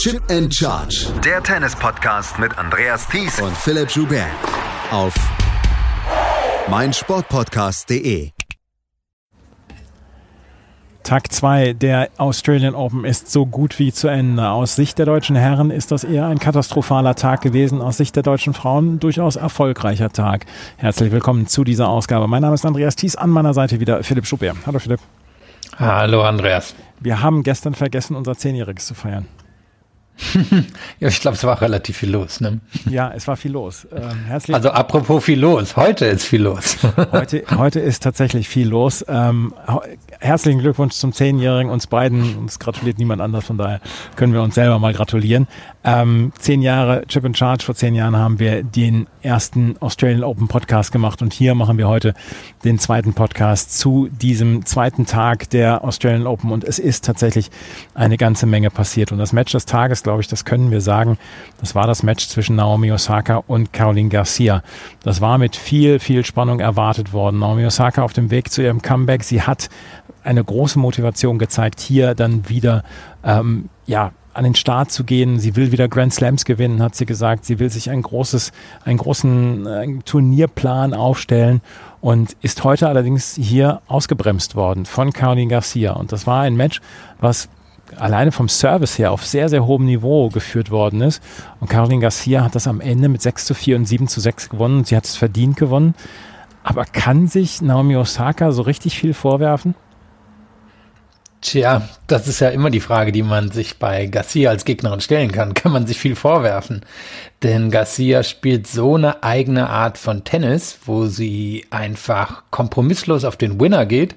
Chip and Charge. Der Tennis-Podcast mit Andreas Thies und Philipp Joubert. Auf meinsportpodcast.de. Tag 2 der Australian Open ist so gut wie zu Ende. Aus Sicht der deutschen Herren ist das eher ein katastrophaler Tag gewesen. Aus Sicht der deutschen Frauen durchaus erfolgreicher Tag. Herzlich willkommen zu dieser Ausgabe. Mein Name ist Andreas Thies, an meiner Seite wieder Philipp Schubert. Hallo Philipp. Hallo Andreas. Wir haben gestern vergessen, unser Zehnjähriges zu feiern. Ja, ich glaube, es war relativ viel los. Ne? Ja, es war viel los. Ähm, herzlich also apropos viel los, heute ist viel los. heute, heute ist tatsächlich viel los. Ähm, herzlichen Glückwunsch zum Zehnjährigen, uns beiden. Uns gratuliert niemand anders, von daher können wir uns selber mal gratulieren. Ähm, zehn Jahre Chip and Charge, vor zehn Jahren haben wir den ersten Australian Open Podcast gemacht und hier machen wir heute den zweiten Podcast zu diesem zweiten Tag der Australian Open und es ist tatsächlich eine ganze Menge passiert und das Match des Tages, glaube ich, das können wir sagen, das war das Match zwischen Naomi Osaka und Caroline Garcia. Das war mit viel, viel Spannung erwartet worden. Naomi Osaka auf dem Weg zu ihrem Comeback, sie hat eine große Motivation gezeigt, hier dann wieder ähm, ja an den Start zu gehen. Sie will wieder Grand Slams gewinnen, hat sie gesagt. Sie will sich ein großes, einen großen äh, Turnierplan aufstellen und ist heute allerdings hier ausgebremst worden von Caroline Garcia. Und das war ein Match, was alleine vom Service her auf sehr, sehr hohem Niveau geführt worden ist. Und Caroline Garcia hat das am Ende mit 6 zu 4 und 7 zu 6 gewonnen. Sie hat es verdient gewonnen. Aber kann sich Naomi Osaka so richtig viel vorwerfen? Tja, das ist ja immer die Frage, die man sich bei Garcia als Gegnerin stellen kann. Kann man sich viel vorwerfen? Denn Garcia spielt so eine eigene Art von Tennis, wo sie einfach kompromisslos auf den Winner geht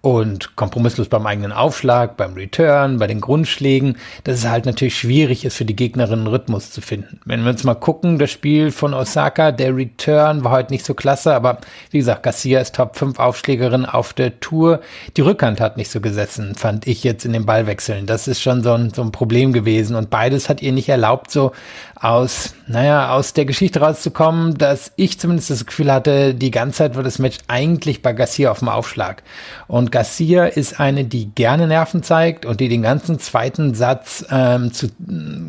und kompromisslos beim eigenen Aufschlag, beim Return, bei den Grundschlägen, dass es halt natürlich schwierig ist für die Gegnerin einen Rhythmus zu finden. Wenn wir uns mal gucken, das Spiel von Osaka, der Return war heute nicht so klasse, aber wie gesagt, Garcia ist Top 5 Aufschlägerin auf der Tour. Die Rückhand hat nicht so gesessen, fand ich jetzt in den Ballwechseln. Das ist schon so ein, so ein Problem gewesen und beides hat ihr nicht erlaubt, so aus, naja, aus der Geschichte rauszukommen, dass ich zumindest das Gefühl hatte, die ganze Zeit war das Match eigentlich bei Garcia auf dem Aufschlag. Und Garcia ist eine, die gerne Nerven zeigt und die den ganzen zweiten Satz ähm, zu,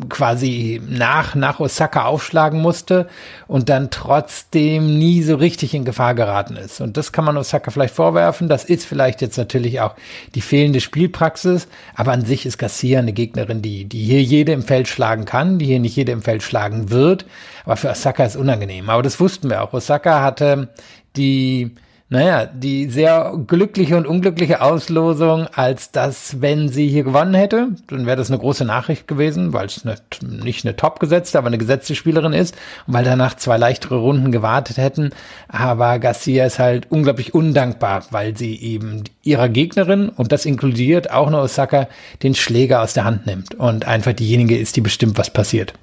quasi nach, nach Osaka aufschlagen musste und dann trotzdem nie so richtig in Gefahr geraten ist. Und das kann man Osaka vielleicht vorwerfen. Das ist vielleicht jetzt natürlich auch die fehlende Spielpraxis, aber an sich ist Garcia eine Gegnerin, die, die hier jede im Feld schlagen kann, die hier nicht jede im Feld schlagen wird. Aber für Osaka ist unangenehm. Aber das wussten wir auch. Osaka hatte die naja, die sehr glückliche und unglückliche Auslosung, als dass, wenn sie hier gewonnen hätte, dann wäre das eine große Nachricht gewesen, weil es nicht, nicht eine top gesetzte, aber eine gesetzte Spielerin ist und weil danach zwei leichtere Runden gewartet hätten. Aber Garcia ist halt unglaublich undankbar, weil sie eben ihrer Gegnerin, und das inkludiert auch nur Osaka, den Schläger aus der Hand nimmt und einfach diejenige ist, die bestimmt, was passiert.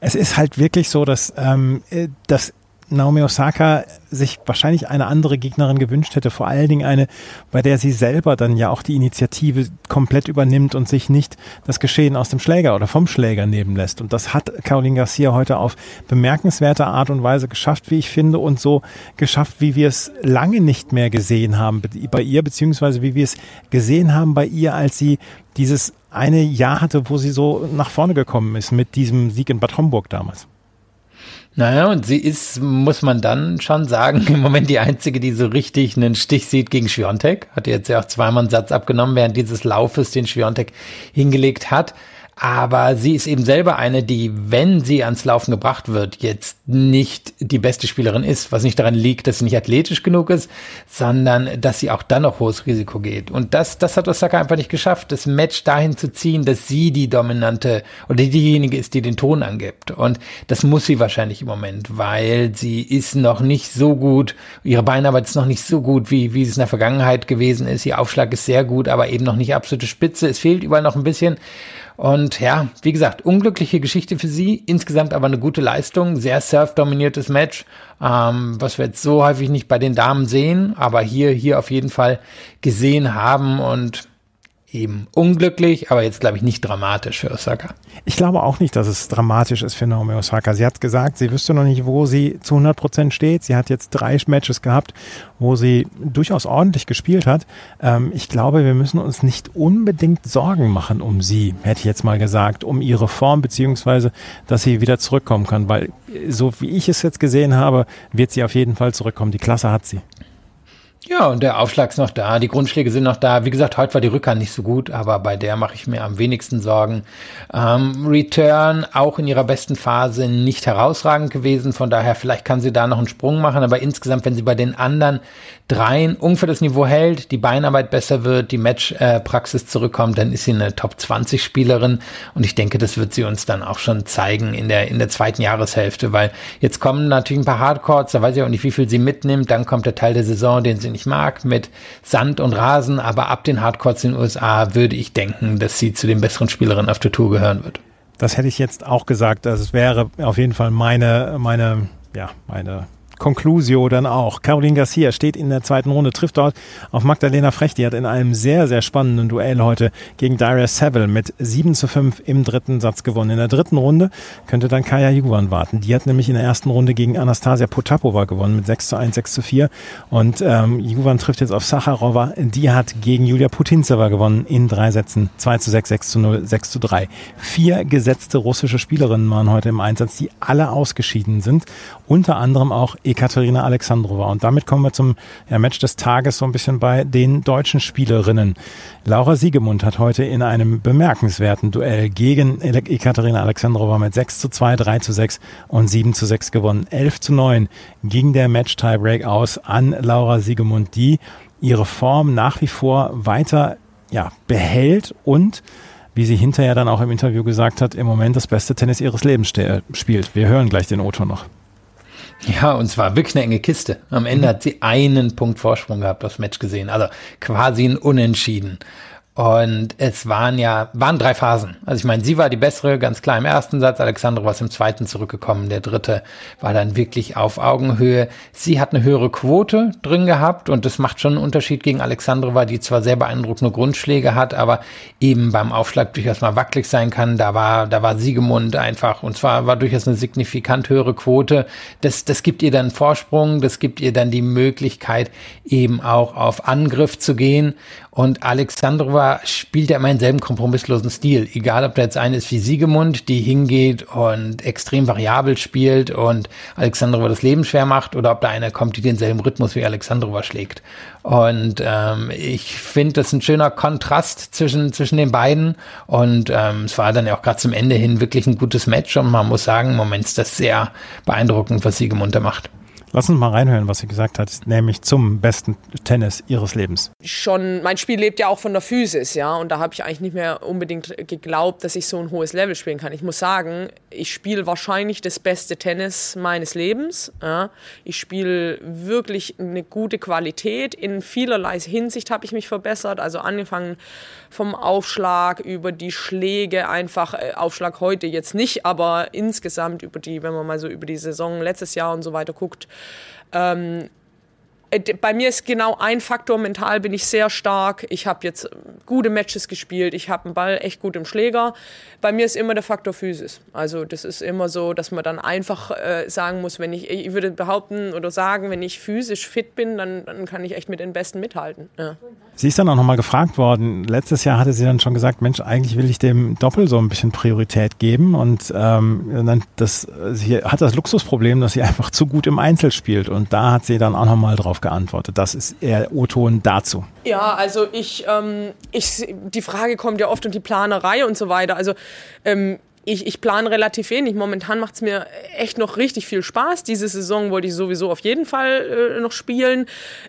Es ist halt wirklich so, dass, ähm, äh, dass Naomi Osaka sich wahrscheinlich eine andere Gegnerin gewünscht hätte, vor allen Dingen eine, bei der sie selber dann ja auch die Initiative komplett übernimmt und sich nicht das Geschehen aus dem Schläger oder vom Schläger nehmen lässt. Und das hat Caroline Garcia heute auf bemerkenswerte Art und Weise geschafft, wie ich finde, und so geschafft, wie wir es lange nicht mehr gesehen haben bei ihr, beziehungsweise wie wir es gesehen haben bei ihr, als sie dieses eine Jahr hatte, wo sie so nach vorne gekommen ist mit diesem Sieg in Bad Homburg damals. Naja, und sie ist, muss man dann schon sagen, im Moment die einzige, die so richtig einen Stich sieht gegen Schwiontek. Hat jetzt ja auch zweimal einen Satz abgenommen während dieses Laufes, den Schwiontek hingelegt hat. Aber sie ist eben selber eine, die, wenn sie ans Laufen gebracht wird, jetzt nicht die beste Spielerin ist, was nicht daran liegt, dass sie nicht athletisch genug ist, sondern dass sie auch dann noch hohes Risiko geht. Und das, das hat Osaka einfach nicht geschafft, das Match dahin zu ziehen, dass sie die dominante oder diejenige ist, die den Ton angibt. Und das muss sie wahrscheinlich im Moment, weil sie ist noch nicht so gut, ihre Beinarbeit ist noch nicht so gut, wie, wie es in der Vergangenheit gewesen ist. Ihr Aufschlag ist sehr gut, aber eben noch nicht absolute Spitze. Es fehlt überall noch ein bisschen. Und ja, wie gesagt, unglückliche Geschichte für sie, insgesamt aber eine gute Leistung, sehr surf-dominiertes Match, ähm, was wir jetzt so häufig nicht bei den Damen sehen, aber hier, hier auf jeden Fall gesehen haben. Und eben unglücklich, aber jetzt glaube ich nicht dramatisch für Osaka. Ich glaube auch nicht, dass es dramatisch ist für Naomi Osaka. Sie hat gesagt, sie wüsste noch nicht, wo sie zu 100 Prozent steht. Sie hat jetzt drei Matches gehabt, wo sie durchaus ordentlich gespielt hat. Ähm, ich glaube, wir müssen uns nicht unbedingt Sorgen machen um sie, hätte ich jetzt mal gesagt, um ihre Form beziehungsweise, dass sie wieder zurückkommen kann, weil so wie ich es jetzt gesehen habe, wird sie auf jeden Fall zurückkommen. Die Klasse hat sie. Ja, und der Aufschlag ist noch da, die Grundschläge sind noch da. Wie gesagt, heute war die Rückhand nicht so gut, aber bei der mache ich mir am wenigsten Sorgen. Ähm, Return auch in ihrer besten Phase nicht herausragend gewesen, von daher vielleicht kann sie da noch einen Sprung machen, aber insgesamt, wenn sie bei den anderen dreien ungefähr das Niveau hält, die Beinarbeit besser wird, die Matchpraxis äh, zurückkommt, dann ist sie eine Top 20 Spielerin und ich denke, das wird sie uns dann auch schon zeigen in der, in der zweiten Jahreshälfte, weil jetzt kommen natürlich ein paar Hardcores, da weiß ich auch nicht, wie viel sie mitnimmt, dann kommt der Teil der Saison, den sie nicht mag, mit Sand und Rasen, aber ab den Hardcores in den USA würde ich denken, dass sie zu den besseren Spielerinnen auf der Tour gehören wird. Das hätte ich jetzt auch gesagt, das wäre auf jeden Fall meine, meine, ja, meine Conclusio dann auch. Caroline Garcia steht in der zweiten Runde, trifft dort auf Magdalena Frech. Die hat in einem sehr, sehr spannenden Duell heute gegen Darius Seville mit 7 zu 5 im dritten Satz gewonnen. In der dritten Runde könnte dann Kaya Juvan warten. Die hat nämlich in der ersten Runde gegen Anastasia Potapova gewonnen mit 6 zu 1, 6 zu 4. Und ähm, Juvan trifft jetzt auf Sacharova. Die hat gegen Julia Putintseva gewonnen in drei Sätzen. 2 zu 6, 6 zu 0, 6 zu 3. Vier gesetzte russische Spielerinnen waren heute im Einsatz, die alle ausgeschieden sind. Unter anderem auch Ekaterina Alexandrova. Und damit kommen wir zum ja, Match des Tages so ein bisschen bei den deutschen Spielerinnen. Laura Siegemund hat heute in einem bemerkenswerten Duell gegen Ekaterina Alexandrova mit 6 zu 2, 3 zu 6 und 7 zu 6 gewonnen. 11 zu 9 ging der Match-Tiebreak aus an Laura Siegemund, die ihre Form nach wie vor weiter ja, behält und wie sie hinterher dann auch im Interview gesagt hat, im Moment das beste Tennis ihres Lebens spielt. Wir hören gleich den Otto noch. Ja, und zwar wirklich eine enge Kiste. Am Ende hat sie einen Punkt Vorsprung gehabt aufs Match gesehen. Also quasi ein Unentschieden. Und es waren ja, waren drei Phasen. Also ich meine, sie war die bessere, ganz klar im ersten Satz. Alexandra war im zweiten zurückgekommen. Der dritte war dann wirklich auf Augenhöhe. Sie hat eine höhere Quote drin gehabt und das macht schon einen Unterschied gegen Alexandra, die zwar sehr beeindruckende Grundschläge hat, aber eben beim Aufschlag durchaus mal wackelig sein kann. Da war, da war Siegemund einfach und zwar war durchaus eine signifikant höhere Quote. Das, das gibt ihr dann Vorsprung, das gibt ihr dann die Möglichkeit, eben auch auf Angriff zu gehen. Und Alexandrova spielt ja immer denselben kompromisslosen Stil. Egal, ob da jetzt eine ist wie Siegemund, die hingeht und extrem variabel spielt und Alexandrova das Leben schwer macht, oder ob da einer kommt, die denselben Rhythmus wie Alexandrova schlägt. Und ähm, ich finde, das ist ein schöner Kontrast zwischen, zwischen den beiden. Und ähm, es war dann ja auch gerade zum Ende hin wirklich ein gutes Match. Und man muss sagen, im Moment ist das sehr beeindruckend, was Siegemund da macht. Lass uns mal reinhören, was sie gesagt hat, nämlich zum besten Tennis ihres Lebens. Schon, mein Spiel lebt ja auch von der Physis, ja, und da habe ich eigentlich nicht mehr unbedingt geglaubt, dass ich so ein hohes Level spielen kann. Ich muss sagen, ich spiele wahrscheinlich das beste Tennis meines Lebens. Ja. Ich spiele wirklich eine gute Qualität. In vielerlei Hinsicht habe ich mich verbessert, also angefangen vom Aufschlag über die Schläge, einfach äh, Aufschlag heute jetzt nicht, aber insgesamt über die, wenn man mal so über die Saison letztes Jahr und so weiter guckt, ähm, äh, bei mir ist genau ein Faktor, mental bin ich sehr stark. Ich habe jetzt gute Matches gespielt, ich habe einen Ball echt gut im Schläger. Bei mir ist immer der Faktor Physis. Also das ist immer so, dass man dann einfach äh, sagen muss, wenn ich, ich würde behaupten oder sagen, wenn ich physisch fit bin, dann, dann kann ich echt mit den Besten mithalten. Ja. Sie ist dann auch nochmal gefragt worden. Letztes Jahr hatte sie dann schon gesagt, Mensch, eigentlich will ich dem Doppel so ein bisschen Priorität geben. Und ähm, das, sie hat das Luxusproblem, dass sie einfach zu gut im Einzel spielt. Und da hat sie dann auch nochmal drauf geantwortet. Das ist eher O-Ton dazu. Ja, also ich, ähm, ich, die Frage kommt ja oft und die Planerei und so weiter. Also ähm, ich, ich plane relativ wenig. Momentan macht es mir echt noch richtig viel Spaß. Diese Saison wollte ich sowieso auf jeden Fall äh, noch spielen.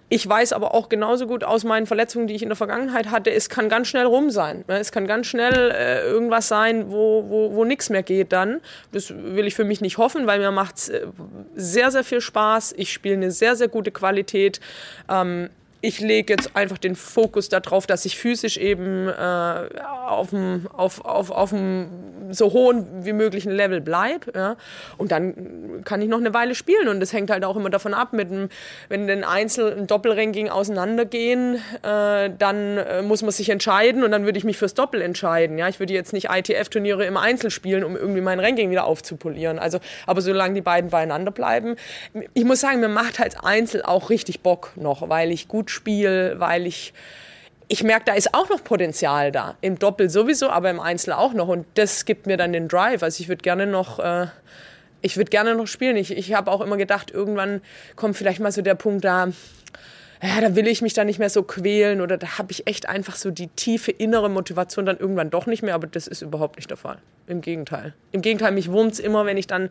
Ich weiß aber auch genauso gut aus meinen Verletzungen, die ich in der Vergangenheit hatte, es kann ganz schnell rum sein. Es kann ganz schnell äh, irgendwas sein, wo, wo, wo nichts mehr geht dann. Das will ich für mich nicht hoffen, weil mir macht es äh, sehr, sehr viel Spaß. Ich spiele eine sehr, sehr gute Qualität. Ähm, ich lege jetzt einfach den Fokus darauf, dass ich physisch eben äh, auf dem auf, auf, auf so hohen wie möglichen Level bleibe. Ja? Und dann kann ich noch eine Weile spielen. Und das hängt halt auch immer davon ab, mit dem, wenn ein Einzel-, ein Doppelranking auseinandergehen, äh, dann äh, muss man sich entscheiden und dann würde ich mich fürs Doppel entscheiden. Ja? Ich würde jetzt nicht ITF-Turniere im Einzel spielen, um irgendwie mein Ranking wieder aufzupolieren. Also, aber solange die beiden beieinander bleiben, ich muss sagen, mir macht halt Einzel auch richtig Bock noch, weil ich gut spiele, weil ich ich merke, da ist auch noch Potenzial da. Im Doppel sowieso, aber im Einzel auch noch. Und das gibt mir dann den Drive. Also ich würde gerne noch, äh, ich würde gerne noch spielen. Ich, ich habe auch immer gedacht, irgendwann kommt vielleicht mal so der Punkt da, ja, da will ich mich dann nicht mehr so quälen oder da habe ich echt einfach so die tiefe innere Motivation dann irgendwann doch nicht mehr. Aber das ist überhaupt nicht der Fall. Im Gegenteil. Im Gegenteil, mich wurmt es immer, wenn ich dann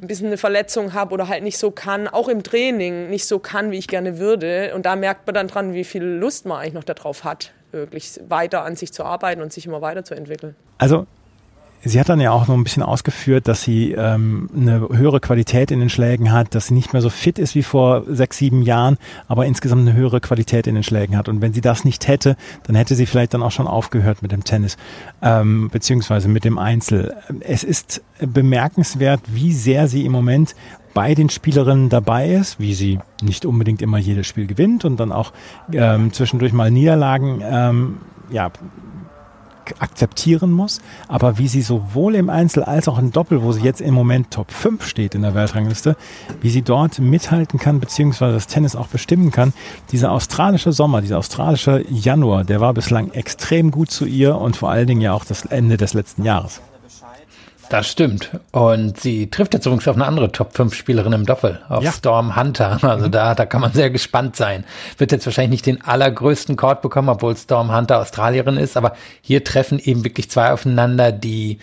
ein bisschen eine Verletzung habe oder halt nicht so kann, auch im Training nicht so kann, wie ich gerne würde. Und da merkt man dann dran, wie viel Lust man eigentlich noch darauf hat, wirklich weiter an sich zu arbeiten und sich immer weiterzuentwickeln. Also Sie hat dann ja auch noch ein bisschen ausgeführt, dass sie ähm, eine höhere Qualität in den Schlägen hat, dass sie nicht mehr so fit ist wie vor sechs, sieben Jahren, aber insgesamt eine höhere Qualität in den Schlägen hat. Und wenn sie das nicht hätte, dann hätte sie vielleicht dann auch schon aufgehört mit dem Tennis, ähm, beziehungsweise mit dem Einzel. Es ist bemerkenswert, wie sehr sie im Moment bei den Spielerinnen dabei ist, wie sie nicht unbedingt immer jedes Spiel gewinnt und dann auch ähm, zwischendurch mal Niederlagen ähm, ja, akzeptieren muss, aber wie sie sowohl im Einzel als auch im Doppel, wo sie jetzt im Moment Top 5 steht in der Weltrangliste, wie sie dort mithalten kann, beziehungsweise das Tennis auch bestimmen kann. Dieser australische Sommer, dieser australische Januar, der war bislang extrem gut zu ihr und vor allen Dingen ja auch das Ende des letzten Jahres. Das stimmt. Und sie trifft jetzt übrigens auf eine andere Top-5-Spielerin im Doppel, auf ja. Storm Hunter. Also mhm. da, da kann man sehr gespannt sein. Wird jetzt wahrscheinlich nicht den allergrößten Court bekommen, obwohl Storm Hunter Australierin ist, aber hier treffen eben wirklich zwei aufeinander, die,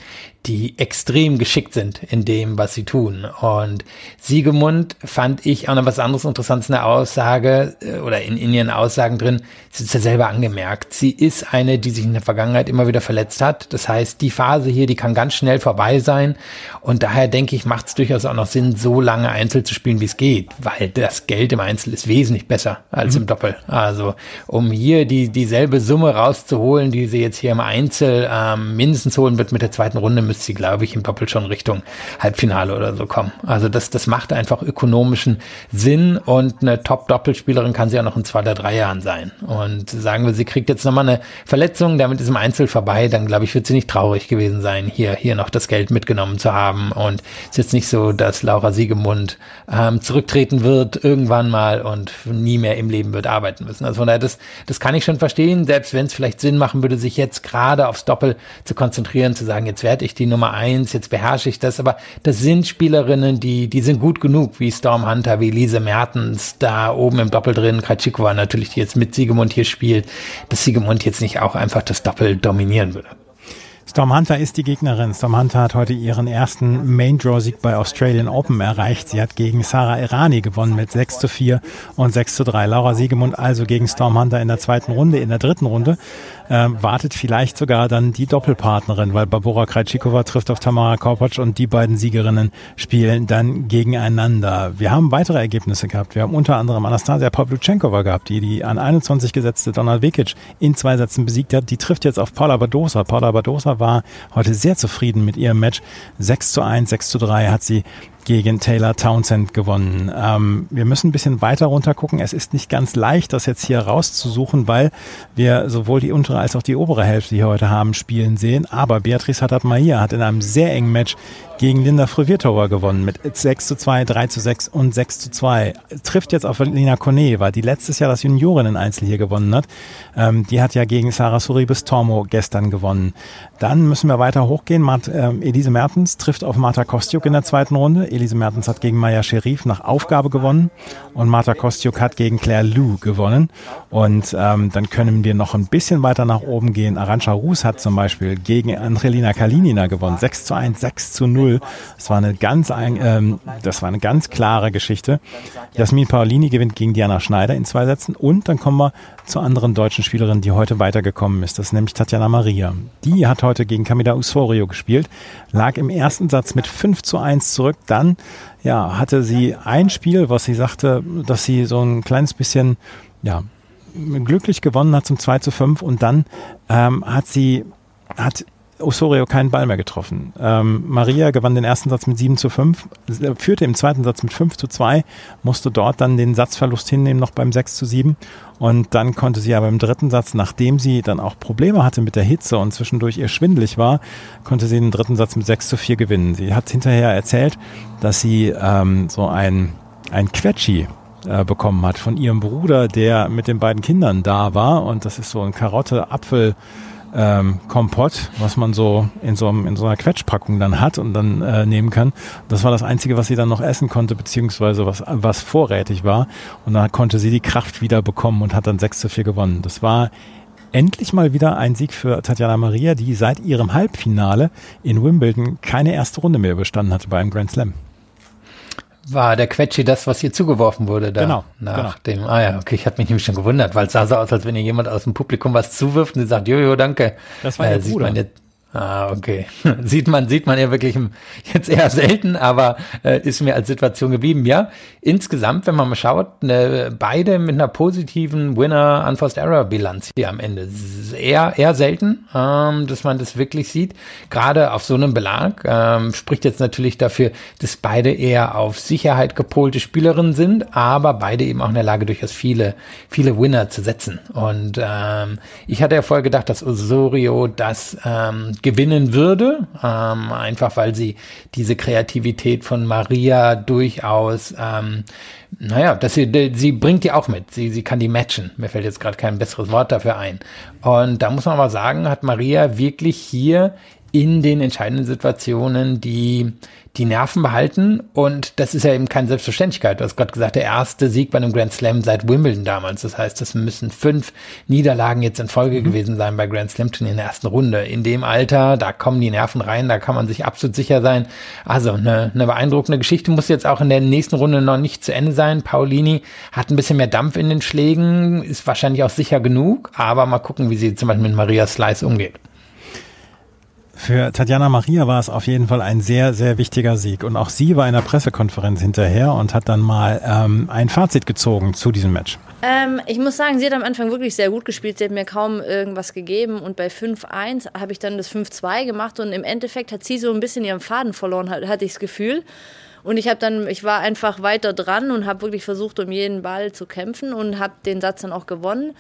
die extrem geschickt sind in dem, was sie tun. Und Siegemund fand ich auch noch was anderes Interessantes in der Aussage äh, oder in, in ihren Aussagen drin. Sie ist ja selber angemerkt. Sie ist eine, die sich in der Vergangenheit immer wieder verletzt hat. Das heißt, die Phase hier, die kann ganz schnell vorbei sein. Und daher denke ich, macht es durchaus auch noch Sinn, so lange Einzel zu spielen, wie es geht, weil das Geld im Einzel ist wesentlich besser als mhm. im Doppel. Also, um hier die, dieselbe Summe rauszuholen, die sie jetzt hier im Einzel ähm, mindestens holen wird mit der zweiten Runde, müsste sie, glaube ich, im Doppel schon Richtung Halbfinale oder so kommen. Also das, das macht einfach ökonomischen Sinn und eine Top-Doppelspielerin kann sie ja noch in zwei oder drei Jahren sein. Und sagen wir, sie kriegt jetzt nochmal eine Verletzung, damit ist im Einzel vorbei, dann glaube ich, wird sie nicht traurig gewesen sein, hier, hier noch das Geld mitgenommen zu haben. Und ist jetzt nicht so, dass Laura Siegemund ähm, zurücktreten wird irgendwann mal und nie mehr im Leben wird arbeiten müssen. Also von daher, das, das kann ich schon verstehen, selbst wenn es vielleicht Sinn machen würde, sich jetzt gerade aufs Doppel zu konzentrieren, zu sagen, jetzt werde ich die die Nummer eins, jetzt beherrsche ich das, aber das sind Spielerinnen, die, die sind gut genug, wie Storm Hunter, wie Lise Mertens, da oben im Doppel drin, Krajcikova natürlich, die jetzt mit Siegemund hier spielt, dass Siegemund jetzt nicht auch einfach das Doppel dominieren würde. Storm Hunter ist die Gegnerin. Storm Hunter hat heute ihren ersten Main Draw Sieg bei Australian Open erreicht. Sie hat gegen Sarah Irani gewonnen mit 6 zu 4 und 6 zu 3. Laura Siegemund also gegen Storm Hunter in der zweiten Runde. In der dritten Runde ähm, wartet vielleicht sogar dann die Doppelpartnerin, weil Barbora Krajcikova trifft auf Tamara Korpatsch und die beiden Siegerinnen spielen dann gegeneinander. Wir haben weitere Ergebnisse gehabt. Wir haben unter anderem Anastasia Pavluchenkova gehabt, die die an 21 gesetzte Donald Vekic in zwei Sätzen besiegt hat. Die trifft jetzt auf Paula Badosa. Paula Badosa war heute sehr zufrieden mit ihrem Match. 6 zu 1, 6 zu 3 hat sie gegen Taylor Townsend gewonnen. Ähm, wir müssen ein bisschen weiter runter gucken. Es ist nicht ganz leicht, das jetzt hier rauszusuchen, weil wir sowohl die untere als auch die obere Hälfte hier heute haben spielen sehen. Aber Beatrice Haddad-Mahir hat in einem sehr engen Match gegen Linda Freviertower gewonnen mit 6 zu 2, 3 zu 6 und 6 zu 2. Trifft jetzt auf Lina Koneva, die letztes Jahr das Juniorinnen-Einzel hier gewonnen hat. Ähm, die hat ja gegen Sarah Suribis Tormo gestern gewonnen. Dann müssen wir weiter hochgehen. Mart, ähm, Elise Mertens trifft auf Marta Kostiuk in der zweiten Runde. Elise Mertens hat gegen Maya Sherif nach Aufgabe gewonnen und Marta Kostiuk hat gegen Claire Lou gewonnen. Und ähm, dann können wir noch ein bisschen weiter nach oben gehen. Arantxa Rus hat zum Beispiel gegen Angelina Kalinina gewonnen. 6 zu 1, 6 zu 0 0. Das war eine ganz, ähm, das war eine ganz klare Geschichte. Jasmin Paolini gewinnt gegen Diana Schneider in zwei Sätzen und dann kommen wir zur anderen deutschen Spielerin, die heute weitergekommen ist. Das ist nämlich Tatjana Maria. Die hat heute gegen Camila Usorio gespielt, lag im ersten Satz mit 5 zu 1 zurück. Dann ja, hatte sie ein Spiel, was sie sagte, dass sie so ein kleines bisschen ja, glücklich gewonnen hat zum 2 zu 5 und dann ähm, hat sie hat Osorio keinen Ball mehr getroffen. Ähm, Maria gewann den ersten Satz mit 7 zu 5, führte im zweiten Satz mit 5 zu 2, musste dort dann den Satzverlust hinnehmen, noch beim 6 zu 7. Und dann konnte sie aber im dritten Satz, nachdem sie dann auch Probleme hatte mit der Hitze und zwischendurch ihr schwindelig war, konnte sie den dritten Satz mit 6 zu 4 gewinnen. Sie hat hinterher erzählt, dass sie ähm, so ein, ein Quetschi äh, bekommen hat von ihrem Bruder, der mit den beiden Kindern da war. Und das ist so ein Karotte-Apfel- ähm, Kompott, was man so in so, einem, in so einer Quetschpackung dann hat und dann äh, nehmen kann. Das war das Einzige, was sie dann noch essen konnte, beziehungsweise was, was vorrätig war. Und dann konnte sie die Kraft wieder bekommen und hat dann 6 zu 4 gewonnen. Das war endlich mal wieder ein Sieg für Tatjana Maria, die seit ihrem Halbfinale in Wimbledon keine erste Runde mehr überstanden hatte bei einem Grand Slam. War der Quetschi das, was hier zugeworfen wurde da? Genau. Nach genau. dem, ah ja, okay, ich hatte mich nämlich schon gewundert, weil es sah so aus, als wenn ihr jemand aus dem Publikum was zuwirft und sie sagt, jojo, danke. Das war äh, der Bruder. jetzt, Ah, okay. sieht man, sieht man ja wirklich jetzt eher selten, aber äh, ist mir als Situation geblieben. Ja, insgesamt, wenn man mal schaut, ne, beide mit einer positiven Winner Unforced Error Bilanz hier am Ende. Eher, eher selten, ähm, dass man das wirklich sieht. Gerade auf so einem Belag ähm, spricht jetzt natürlich dafür, dass beide eher auf Sicherheit gepolte Spielerinnen sind, aber beide eben auch in der Lage, durchaus viele, viele Winner zu setzen. Und ähm, ich hatte ja vorher gedacht, dass Osorio das ähm, gewinnen würde, ähm, einfach weil sie diese Kreativität von Maria durchaus, ähm, naja, dass sie, sie bringt die auch mit. Sie, sie kann die matchen. Mir fällt jetzt gerade kein besseres Wort dafür ein. Und da muss man mal sagen, hat Maria wirklich hier in den entscheidenden Situationen die, die Nerven behalten. Und das ist ja eben keine Selbstverständlichkeit. Du hast gerade gesagt, der erste Sieg bei einem Grand Slam seit Wimbledon damals. Das heißt, das müssen fünf Niederlagen jetzt in Folge mhm. gewesen sein bei Grand Slam Turnieren in der ersten Runde. In dem Alter, da kommen die Nerven rein, da kann man sich absolut sicher sein. Also eine, eine beeindruckende Geschichte muss jetzt auch in der nächsten Runde noch nicht zu Ende sein. Paulini hat ein bisschen mehr Dampf in den Schlägen, ist wahrscheinlich auch sicher genug, aber mal gucken, wie sie zum Beispiel mit Maria Slice umgeht. Für Tatjana Maria war es auf jeden Fall ein sehr, sehr wichtiger Sieg. Und auch sie war in der Pressekonferenz hinterher und hat dann mal ähm, ein Fazit gezogen zu diesem Match. Ähm, ich muss sagen, sie hat am Anfang wirklich sehr gut gespielt. Sie hat mir kaum irgendwas gegeben. Und bei 5-1 habe ich dann das 5-2 gemacht. Und im Endeffekt hat sie so ein bisschen ihren Faden verloren, hatte ich das Gefühl. Und ich habe dann, ich war einfach weiter dran und habe wirklich versucht, um jeden Ball zu kämpfen und habe den Satz dann auch gewonnen.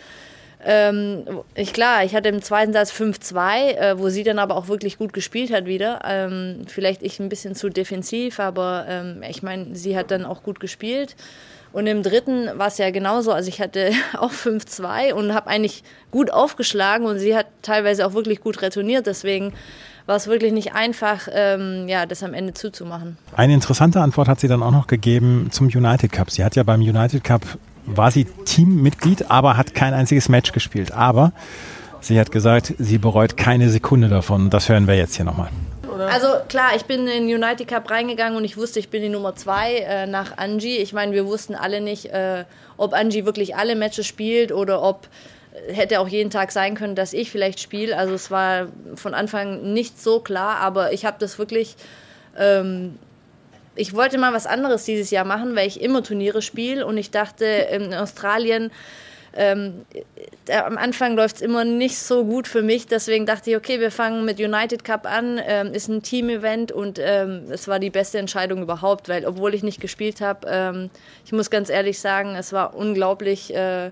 Ähm, ich klar, ich hatte im zweiten Satz 5-2, äh, wo sie dann aber auch wirklich gut gespielt hat wieder. Ähm, vielleicht ich ein bisschen zu defensiv, aber ähm, ich meine, sie hat dann auch gut gespielt. Und im dritten war es ja genauso. Also ich hatte auch 5-2 und habe eigentlich gut aufgeschlagen und sie hat teilweise auch wirklich gut retourniert. Deswegen war es wirklich nicht einfach, ähm, ja, das am Ende zuzumachen. Eine interessante Antwort hat sie dann auch noch gegeben zum United Cup. Sie hat ja beim United Cup war sie Teammitglied, aber hat kein einziges Match gespielt. Aber sie hat gesagt, sie bereut keine Sekunde davon. Das hören wir jetzt hier nochmal. Also klar, ich bin in den United Cup reingegangen und ich wusste, ich bin die Nummer zwei äh, nach Angie. Ich meine, wir wussten alle nicht, äh, ob Angie wirklich alle Matches spielt oder ob hätte auch jeden Tag sein können, dass ich vielleicht spiele. Also es war von Anfang nicht so klar, aber ich habe das wirklich ähm, ich wollte mal was anderes dieses Jahr machen, weil ich immer Turniere spiele und ich dachte, in Australien ähm, äh, am Anfang läuft es immer nicht so gut für mich, deswegen dachte ich, okay, wir fangen mit United Cup an, ähm, ist ein Team-Event und ähm, es war die beste Entscheidung überhaupt, weil obwohl ich nicht gespielt habe, ähm, ich muss ganz ehrlich sagen, es war unglaublich. Äh,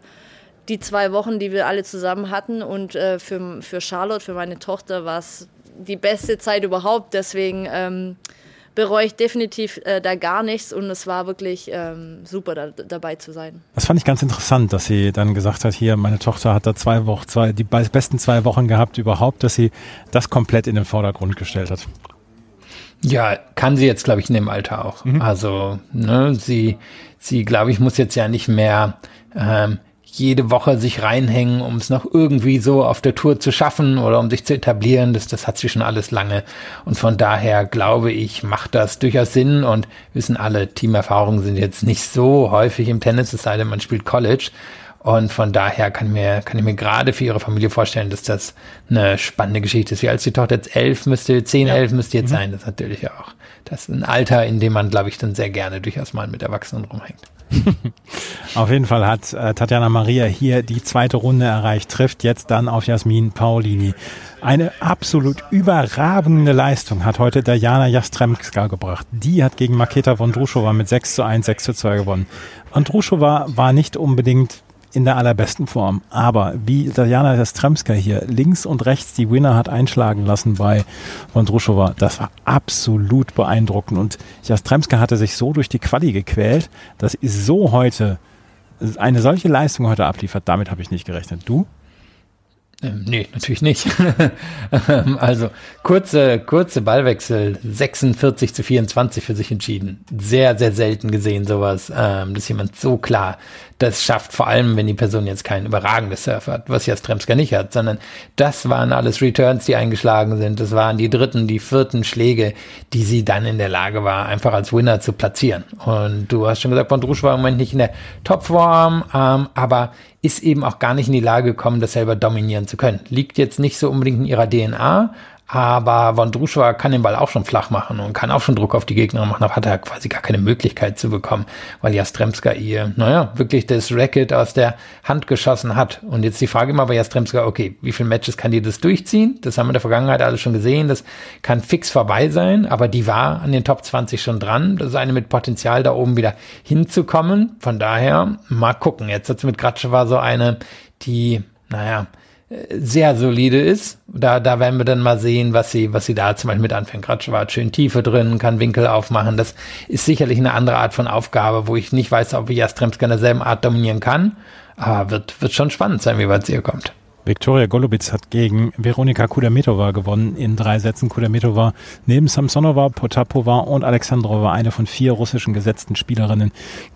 die zwei Wochen, die wir alle zusammen hatten und äh, für, für Charlotte, für meine Tochter, war es die beste Zeit überhaupt. Deswegen ähm, bereue ich definitiv äh, da gar nichts und es war wirklich ähm, super da, dabei zu sein. Das fand ich ganz interessant, dass sie dann gesagt hat, hier, meine Tochter hat da zwei Wochen, zwei, die besten zwei Wochen gehabt überhaupt, dass sie das komplett in den Vordergrund gestellt hat. Ja, kann sie jetzt, glaube ich, in dem Alter auch. Mhm. Also, ne, sie, sie, glaube ich, muss jetzt ja nicht mehr ähm, jede Woche sich reinhängen, um es noch irgendwie so auf der Tour zu schaffen oder um sich zu etablieren. Das, das hat sie schon alles lange. Und von daher glaube ich, macht das durchaus Sinn und wissen alle, Teamerfahrungen sind jetzt nicht so häufig im Tennis, es sei denn, man spielt College. Und von daher kann, mir, kann ich mir gerade für ihre Familie vorstellen, dass das eine spannende Geschichte ist. Wie als die Tochter jetzt elf müsste, zehn, ja. elf müsste jetzt mhm. sein. Das ist natürlich auch, das ist ein Alter, in dem man, glaube ich, dann sehr gerne durchaus mal mit Erwachsenen rumhängt. auf jeden Fall hat äh, Tatjana Maria hier die zweite Runde erreicht, trifft jetzt dann auf Jasmin Paulini. Eine absolut überragende Leistung hat heute Diana Jastremska gebracht. Die hat gegen Maketa Vondrushova mit 6 zu 1, 6 zu 2 gewonnen. Vondrushova war nicht unbedingt in der allerbesten Form. Aber wie Diana Jastremska hier links und rechts die Winner hat einschlagen lassen bei Vondrushova, das war absolut beeindruckend. Und Jastremska hatte sich so durch die Quali gequält, dass sie so heute eine solche Leistung heute abliefert. Damit habe ich nicht gerechnet. Du? Ähm, nee, natürlich nicht. also kurze, kurze Ballwechsel, 46 zu 24 für sich entschieden. Sehr, sehr selten gesehen sowas, ähm, dass jemand so klar das schafft, vor allem wenn die Person jetzt kein überragendes Surf hat, was Jastremska nicht hat, sondern das waren alles Returns, die eingeschlagen sind. Das waren die dritten, die vierten Schläge, die sie dann in der Lage war, einfach als Winner zu platzieren. Und du hast schon gesagt, Bondrusch war im Moment nicht in der Topform, ähm, aber ist eben auch gar nicht in die Lage gekommen, das selber dominieren zu können. Liegt jetzt nicht so unbedingt in ihrer DNA, aber Vondrushova kann den Ball auch schon flach machen und kann auch schon Druck auf die Gegner machen, aber hat er quasi gar keine Möglichkeit zu bekommen, weil Jastremska ihr, naja, wirklich das Racket aus der Hand geschossen hat. Und jetzt die Frage immer bei Jastremska, okay, wie viele Matches kann die das durchziehen? Das haben wir in der Vergangenheit alles schon gesehen, das kann fix vorbei sein, aber die war an den Top 20 schon dran. Das ist eine mit Potenzial, da oben wieder hinzukommen. Von daher, mal gucken. Jetzt hat mit Gratschewa so eine, die, naja, sehr solide ist. Da, da werden wir dann mal sehen, was sie, was sie da zum Beispiel mit anfängt. Gerade war schön Tiefe drin, kann Winkel aufmachen. Das ist sicherlich eine andere Art von Aufgabe, wo ich nicht weiß, ob ich Jastremska in derselben Art dominieren kann. Aber wird, wird schon spannend sein, wie weit sie hier kommt. Viktoria Golubitz hat gegen Veronika Kudermetova gewonnen in drei Sätzen. Kudermetova neben Samsonova, Potapova und Alexandrova eine von vier russischen gesetzten Spielerinnen,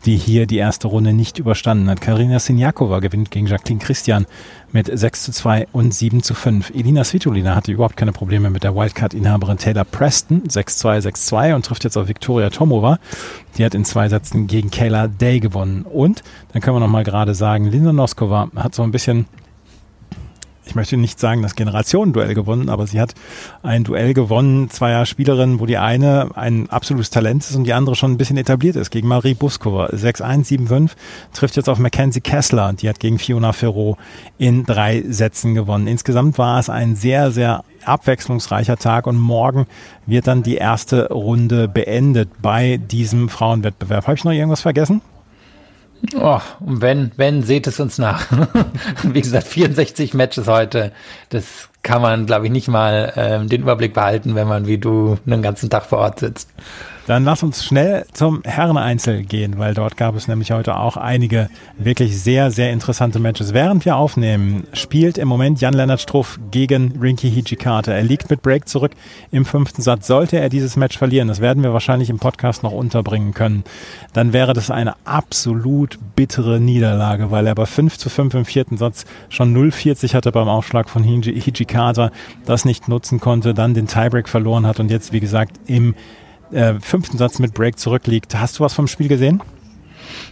die hier die erste Runde nicht überstanden hat. Karina Sinjakova gewinnt gegen Jacqueline Christian mit 6 zu 2 und 7 zu 5. Elina Svitolina hatte überhaupt keine Probleme mit der Wildcard-Inhaberin Taylor Preston, 6-2, 6-2 und trifft jetzt auf Viktoria Tomova. Die hat in zwei Sätzen gegen Kayla Day gewonnen. Und dann können wir noch mal gerade sagen, Linda Noskova hat so ein bisschen ich möchte nicht sagen, das Generationenduell gewonnen, aber sie hat ein Duell gewonnen zweier Spielerinnen, wo die eine ein absolutes Talent ist und die andere schon ein bisschen etabliert ist, gegen Marie Buskova. 6-1, 7-5, trifft jetzt auf Mackenzie Kessler, die hat gegen Fiona Ferro in drei Sätzen gewonnen. Insgesamt war es ein sehr, sehr abwechslungsreicher Tag und morgen wird dann die erste Runde beendet bei diesem Frauenwettbewerb. Habe ich noch irgendwas vergessen? Oh, und wenn, wenn, seht es uns nach. Wie gesagt, 64 Matches heute. Das kann man, glaube ich, nicht mal ähm, den Überblick behalten, wenn man wie du einen ganzen Tag vor Ort sitzt. Dann lass uns schnell zum Herreneinzel gehen, weil dort gab es nämlich heute auch einige wirklich sehr, sehr interessante Matches. Während wir aufnehmen, spielt im Moment Jan-Lennart Struff gegen Rinky Hijikata. Er liegt mit Break zurück im fünften Satz. Sollte er dieses Match verlieren, das werden wir wahrscheinlich im Podcast noch unterbringen können, dann wäre das eine absolut bittere Niederlage, weil er bei 5 zu 5 im vierten Satz schon 0,40 hatte beim Aufschlag von Hijikata, das nicht nutzen konnte, dann den Tiebreak verloren hat und jetzt, wie gesagt, im äh, fünften Satz mit Break zurückliegt. Hast du was vom Spiel gesehen?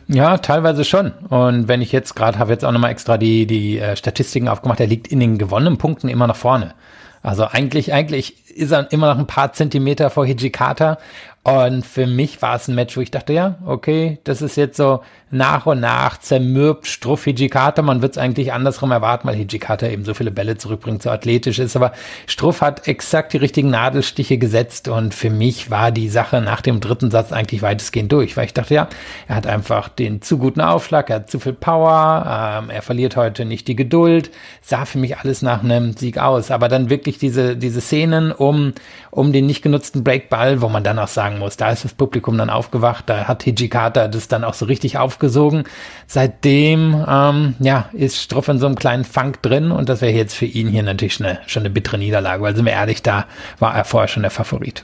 Ja, teilweise schon. Und wenn ich jetzt gerade habe jetzt auch nochmal extra die, die äh, Statistiken aufgemacht, er liegt in den gewonnenen Punkten immer nach vorne. Also eigentlich, eigentlich ist er immer noch ein paar Zentimeter vor Hijikata. Und für mich war es ein Match, wo ich dachte, ja, okay, das ist jetzt so nach und nach zermürbt Struff Hijikata. Man wird es eigentlich andersrum erwarten, weil Hijikata eben so viele Bälle zurückbringt, so athletisch ist. Aber Struff hat exakt die richtigen Nadelstiche gesetzt und für mich war die Sache nach dem dritten Satz eigentlich weitestgehend durch, weil ich dachte, ja, er hat einfach den zu guten Aufschlag, er hat zu viel Power, ähm, er verliert heute nicht die Geduld, sah für mich alles nach einem Sieg aus. Aber dann wirklich diese, diese Szenen um, um den nicht genutzten Breakball, wo man dann auch sagen muss, da ist das Publikum dann aufgewacht, da hat Hijikata das dann auch so richtig aufgesogen. Seitdem ähm, ja, ist Struff in so einem kleinen Funk drin und das wäre jetzt für ihn hier natürlich eine, schon eine bittere Niederlage, weil sind wir ehrlich, da war er vorher schon der Favorit.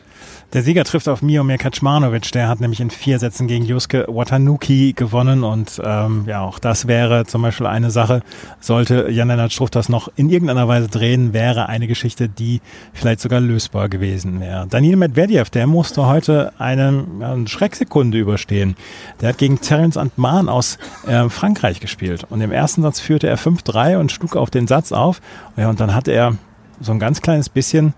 Der Sieger trifft auf Miomir Kaczmarowicz, der hat nämlich in vier Sätzen gegen Yusuke Watanuki gewonnen. Und ähm, ja, auch das wäre zum Beispiel eine Sache, sollte Jan-Lennart Struff das noch in irgendeiner Weise drehen, wäre eine Geschichte, die vielleicht sogar lösbar gewesen wäre. Daniel Medvedev, der musste heute eine, eine Schrecksekunde überstehen. Der hat gegen Terence Antman aus äh, Frankreich gespielt. Und im ersten Satz führte er 5-3 und schlug auf den Satz auf. Ja, und dann hat er so ein ganz kleines bisschen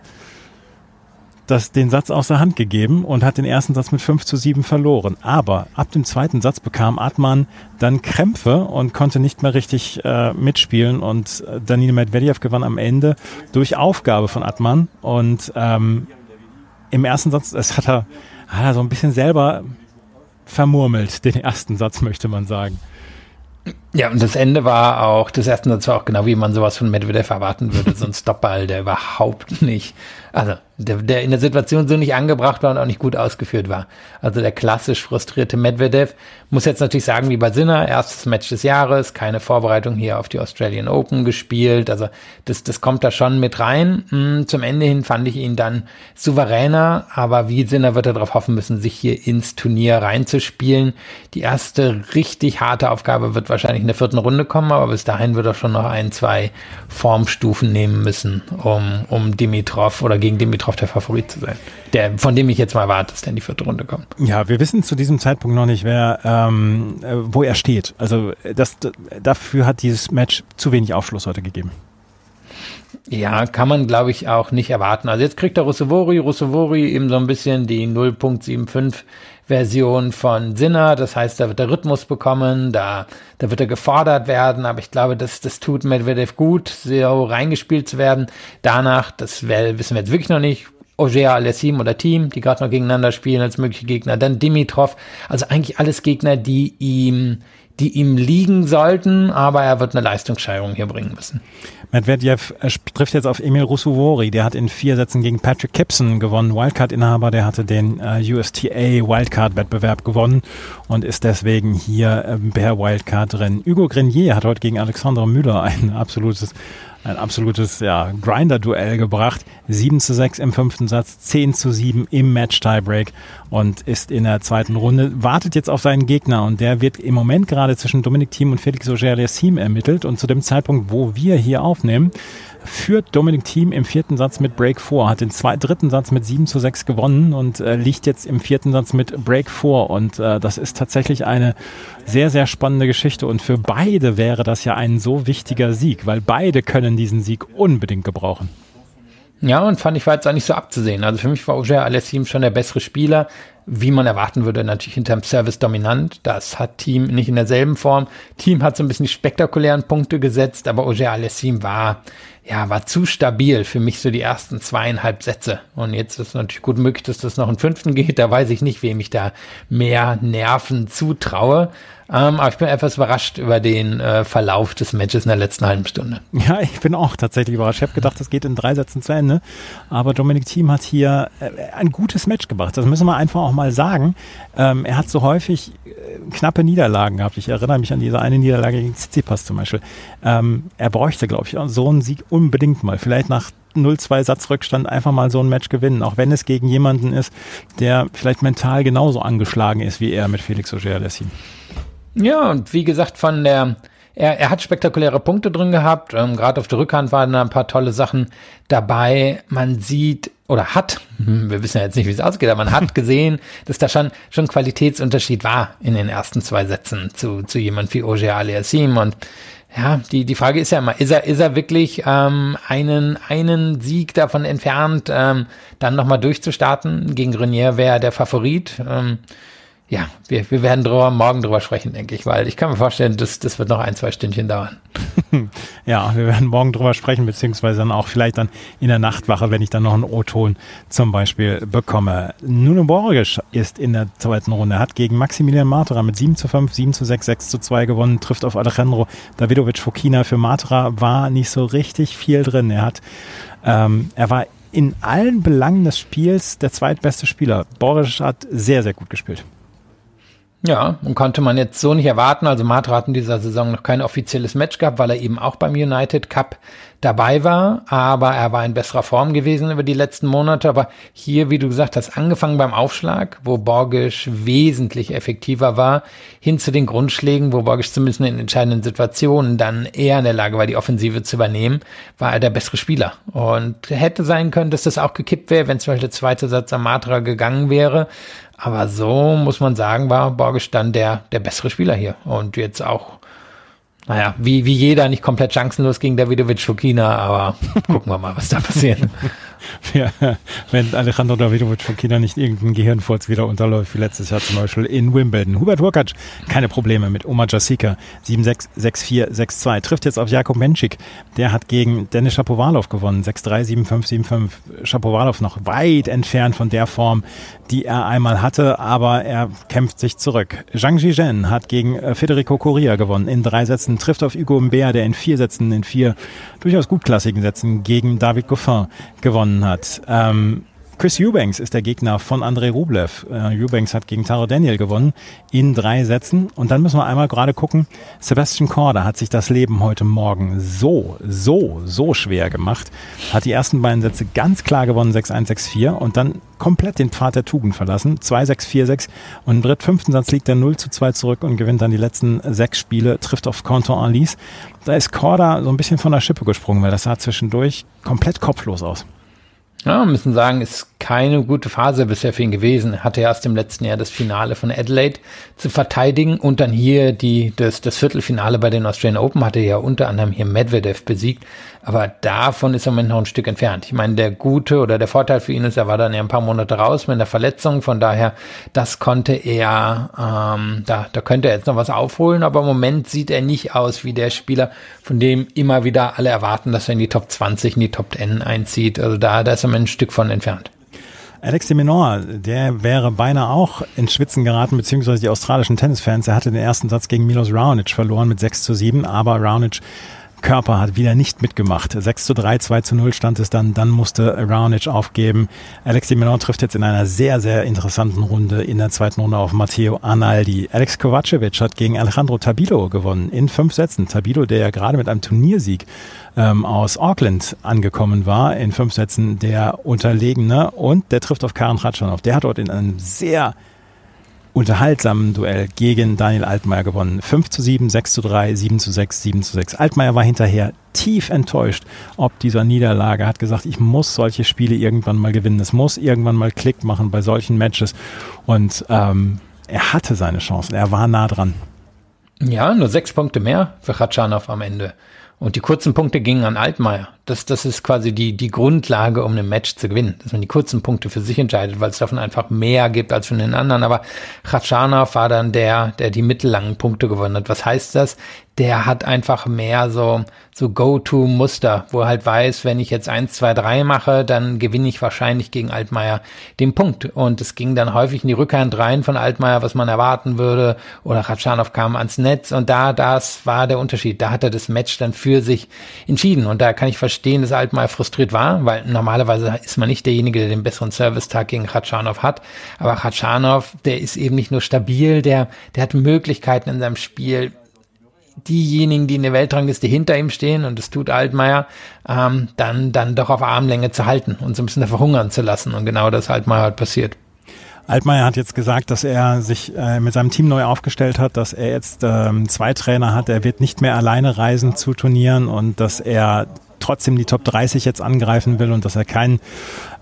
das, den Satz aus der Hand gegeben und hat den ersten Satz mit 5 zu 7 verloren. Aber ab dem zweiten Satz bekam Atman dann Krämpfe und konnte nicht mehr richtig äh, mitspielen. Und äh, Danil Medvedev gewann am Ende durch Aufgabe von Atman. Und ähm, im ersten Satz, das hat er, hat er so ein bisschen selber vermurmelt, den ersten Satz, möchte man sagen. Ja, und das Ende war auch, das erste Satz war auch genau wie man sowas von Medvedev erwarten würde, so ein Stopball, der überhaupt nicht also der, der in der Situation so nicht angebracht war und auch nicht gut ausgeführt war. Also der klassisch frustrierte Medvedev muss jetzt natürlich sagen, wie bei Sinner, erstes Match des Jahres, keine Vorbereitung hier auf die Australian Open gespielt. Also das, das kommt da schon mit rein. Hm, zum Ende hin fand ich ihn dann souveräner, aber wie Sinner wird er darauf hoffen müssen, sich hier ins Turnier reinzuspielen. Die erste richtig harte Aufgabe wird wahrscheinlich in der vierten Runde kommen, aber bis dahin wird er schon noch ein, zwei Formstufen nehmen müssen, um, um Dimitrov oder gegen Dimitrov der Favorit zu sein. Der, von dem ich jetzt mal warte, dass der in die vierte Runde kommt. Ja, wir wissen zu diesem Zeitpunkt noch nicht, wer, ähm, äh, wo er steht. Also das, dafür hat dieses Match zu wenig Aufschluss heute gegeben. Ja, kann man, glaube ich, auch nicht erwarten. Also jetzt kriegt er Russovori, Russovori eben so ein bisschen die 0.75 Version von Sinner. Das heißt, da wird der Rhythmus bekommen, da, da wird er gefordert werden. Aber ich glaube, das, das tut Medvedev gut, so reingespielt zu werden. Danach, das wissen wir jetzt wirklich noch nicht, Oger, Alessim oder Team, die gerade noch gegeneinander spielen als mögliche Gegner. Dann Dimitrov. Also eigentlich alles Gegner, die ihm die ihm liegen sollten, aber er wird eine Leistungssteigerung hier bringen müssen. Medvedev äh, trifft jetzt auf Emil Rusuvori, der hat in vier Sätzen gegen Patrick Gibson gewonnen, Wildcard-Inhaber, der hatte den äh, USTA Wildcard-Wettbewerb gewonnen und ist deswegen hier äh, per Wildcard drin. Hugo Grenier hat heute gegen Alexandre Müller ein absolutes ein absolutes ja, Grinder-Duell gebracht. 7 zu 6 im fünften Satz, 10 zu 7 im Match-Tiebreak und ist in der zweiten Runde, wartet jetzt auf seinen Gegner und der wird im Moment gerade zwischen Dominik Thiem und Felix Auger-Aliassime ermittelt und zu dem Zeitpunkt, wo wir hier aufnehmen, führt Dominik Thiem im vierten Satz mit Break 4, hat den zweiten, dritten Satz mit 7 zu 6 gewonnen und äh, liegt jetzt im vierten Satz mit Break 4 und äh, das ist tatsächlich eine sehr, sehr spannende Geschichte und für beide wäre das ja ein so wichtiger Sieg, weil beide können diesen Sieg unbedingt gebrauchen. Ja, und fand ich war jetzt auch nicht so abzusehen. Also für mich war Auger Alessim schon der bessere Spieler, wie man erwarten würde, natürlich hinterm Service dominant. Das hat Team nicht in derselben Form. Team hat so ein bisschen die spektakulären Punkte gesetzt, aber Auger Alessim war ja, war zu stabil für mich so die ersten zweieinhalb Sätze. Und jetzt ist natürlich gut möglich, dass das noch einen fünften geht. Da weiß ich nicht, wem ich da mehr Nerven zutraue. Ähm, aber ich bin etwas überrascht über den äh, Verlauf des Matches in der letzten halben Stunde. Ja, ich bin auch tatsächlich überrascht. Ich habe gedacht, das geht in drei Sätzen zu Ende. Aber Dominik Thiem hat hier äh, ein gutes Match gebracht. Das müssen wir einfach auch mal sagen. Ähm, er hat so häufig äh, knappe Niederlagen gehabt. Ich erinnere mich an diese eine Niederlage gegen Tsitsipas zum Beispiel. Ähm, er bräuchte, glaube ich, so einen Sieg unbedingt mal. Vielleicht nach 0-2 Satzrückstand einfach mal so ein Match gewinnen, auch wenn es gegen jemanden ist, der vielleicht mental genauso angeschlagen ist wie er mit Felix Auger-Aliassime. Ja, und wie gesagt, von der, er, er hat spektakuläre Punkte drin gehabt. Ähm, Gerade auf der Rückhand waren da ein paar tolle Sachen dabei. Man sieht oder hat, wir wissen ja jetzt nicht, wie es ausgeht, aber man hat gesehen, dass da schon schon Qualitätsunterschied war in den ersten zwei Sätzen zu, zu jemand wie Oger Aliassim. Und ja, die, die Frage ist ja immer, ist er, ist er wirklich ähm, einen, einen Sieg davon entfernt, ähm, dann nochmal durchzustarten? Gegen Grenier wäre der Favorit. Ähm, ja, wir, wir werden drüber, morgen drüber sprechen, denke ich, weil ich kann mir vorstellen, das, das wird noch ein, zwei Stündchen dauern. ja, wir werden morgen drüber sprechen, beziehungsweise dann auch vielleicht dann in der Nachtwache, wenn ich dann noch einen O-Ton zum Beispiel bekomme. Nuno Borges ist in der zweiten Runde, hat gegen Maximilian Matera mit 7 zu 5, 7 zu 6, 6 zu 2 gewonnen, trifft auf Alejandro Davidovic Fokina. Für Matera war nicht so richtig viel drin. Er hat, ähm, er war in allen Belangen des Spiels der zweitbeste Spieler. Borges hat sehr, sehr gut gespielt. Ja, und konnte man jetzt so nicht erwarten. Also Matra hat in dieser Saison noch kein offizielles Match gehabt, weil er eben auch beim United Cup dabei war, aber er war in besserer Form gewesen über die letzten Monate. Aber hier, wie du gesagt hast, angefangen beim Aufschlag, wo Borgisch wesentlich effektiver war, hin zu den Grundschlägen, wo Borgisch zumindest in entscheidenden Situationen dann eher in der Lage war, die Offensive zu übernehmen, war er der bessere Spieler. Und hätte sein können, dass das auch gekippt wäre, wenn zum Beispiel der zweite Satz am Matra gegangen wäre. Aber so muss man sagen, war Borgisch dann der, der bessere Spieler hier. Und jetzt auch naja, wie, wie jeder nicht komplett chancenlos gegen Davidovic Fokina, aber gucken wir mal, was da passiert. Wenn Alejandro Davidovic von China nicht irgendein Gehirnfurz wieder unterläuft, wie letztes Jahr zum Beispiel in Wimbledon. Hubert Hurkacz, keine Probleme mit Omar Jasika, 7-6, 6-4, 6-2. Trifft jetzt auf Jakob Menschik. Der hat gegen Dennis Shapovalov gewonnen. 6-3, 7-5, 7-5. Shapovalov noch weit entfernt von der Form, die er einmal hatte, aber er kämpft sich zurück. Zhang Zhizhen hat gegen äh, Federico Correa gewonnen. In drei Sätzen trifft auf Hugo Mbea, der in vier Sätzen, in vier durchaus gutklassigen Sätzen gegen David Goffin gewonnen hat. Ähm, Chris Eubanks ist der Gegner von Andrei Rublev. Uh, Eubanks hat gegen Taro Daniel gewonnen in drei Sätzen. Und dann müssen wir einmal gerade gucken, Sebastian Korda hat sich das Leben heute Morgen so, so, so schwer gemacht. Hat die ersten beiden Sätze ganz klar gewonnen, 6-1, 6-4 und dann komplett den Pfad der Tugend verlassen. 2-6, 4-6 und im dritten, fünften Satz liegt er 0 zu 2 zurück und gewinnt dann die letzten sechs Spiele, trifft auf Canton Alice. Da ist Korda so ein bisschen von der Schippe gesprungen, weil das sah zwischendurch komplett kopflos aus. Ja, müssen sagen, ist keine gute Phase bisher für ihn gewesen. Er hatte erst im letzten Jahr das Finale von Adelaide zu verteidigen und dann hier die, das, das Viertelfinale bei den Australian Open hatte ja unter anderem hier Medvedev besiegt. Aber davon ist er im Moment noch ein Stück entfernt. Ich meine, der gute oder der Vorteil für ihn ist, er war dann ja ein paar Monate raus mit einer Verletzung. Von daher, das konnte er, ähm, da, da könnte er jetzt noch was aufholen. Aber im Moment sieht er nicht aus wie der Spieler, von dem immer wieder alle erwarten, dass er in die Top 20, in die Top 10 einzieht. Also da, da ist er ein Stück von entfernt. Alex de Menor, der wäre beinahe auch ins Schwitzen geraten, beziehungsweise die australischen Tennisfans. Er hatte den ersten Satz gegen Milos Raonic verloren mit 6 zu 7, aber Raonic Körper hat wieder nicht mitgemacht. 6 zu 3, 2 zu 0 stand es dann. Dann musste Raonic aufgeben. Alex de Minaur trifft jetzt in einer sehr, sehr interessanten Runde in der zweiten Runde auf Matteo Analdi. Alex Kovacevic hat gegen Alejandro Tabilo gewonnen in fünf Sätzen. Tabilo, der ja gerade mit einem Turniersieg ähm, aus Auckland angekommen war, in fünf Sätzen der Unterlegene. Und der trifft auf Karen Ratschanow. Der hat dort in einem sehr unterhaltsamen Duell gegen Daniel Altmaier gewonnen. 5 zu 7, 6 zu 3, 7 zu 6, 7 zu 6. Altmaier war hinterher tief enttäuscht ob dieser Niederlage, hat gesagt, ich muss solche Spiele irgendwann mal gewinnen. Es muss irgendwann mal Klick machen bei solchen Matches. Und ähm, er hatte seine Chancen, er war nah dran. Ja, nur sechs Punkte mehr für Khatschanov am Ende. Und die kurzen Punkte gingen an Altmaier. Das, das ist quasi die, die Grundlage, um ein Match zu gewinnen. Dass man die kurzen Punkte für sich entscheidet, weil es davon einfach mehr gibt als für den anderen. Aber Khatschanov war dann der, der die mittellangen Punkte gewonnen hat. Was heißt das? Der hat einfach mehr so, so Go-To-Muster, wo er halt weiß, wenn ich jetzt eins, zwei, drei mache, dann gewinne ich wahrscheinlich gegen Altmaier den Punkt. Und es ging dann häufig in die Rückhand rein von Altmaier, was man erwarten würde. Oder Khatschanov kam ans Netz und da, das war der Unterschied. Da hat er das Match dann für sich entschieden. Und da kann ich verstehen, verstehen, dass Altmaier frustriert war, weil normalerweise ist man nicht derjenige, der den besseren Service-Tag gegen Khatschanov hat. Aber Khatschanov, der ist eben nicht nur stabil, der, der hat Möglichkeiten in seinem Spiel, diejenigen, die in der Weltrangliste hinter ihm stehen, und das tut Altmaier, ähm, dann, dann doch auf Armlänge zu halten und so ein bisschen verhungern zu lassen. Und genau das Altmaier halt passiert. Altmaier hat jetzt gesagt, dass er sich äh, mit seinem Team neu aufgestellt hat, dass er jetzt ähm, zwei Trainer hat. Er wird nicht mehr alleine reisen zu Turnieren und dass er trotzdem die Top 30 jetzt angreifen will und dass er kein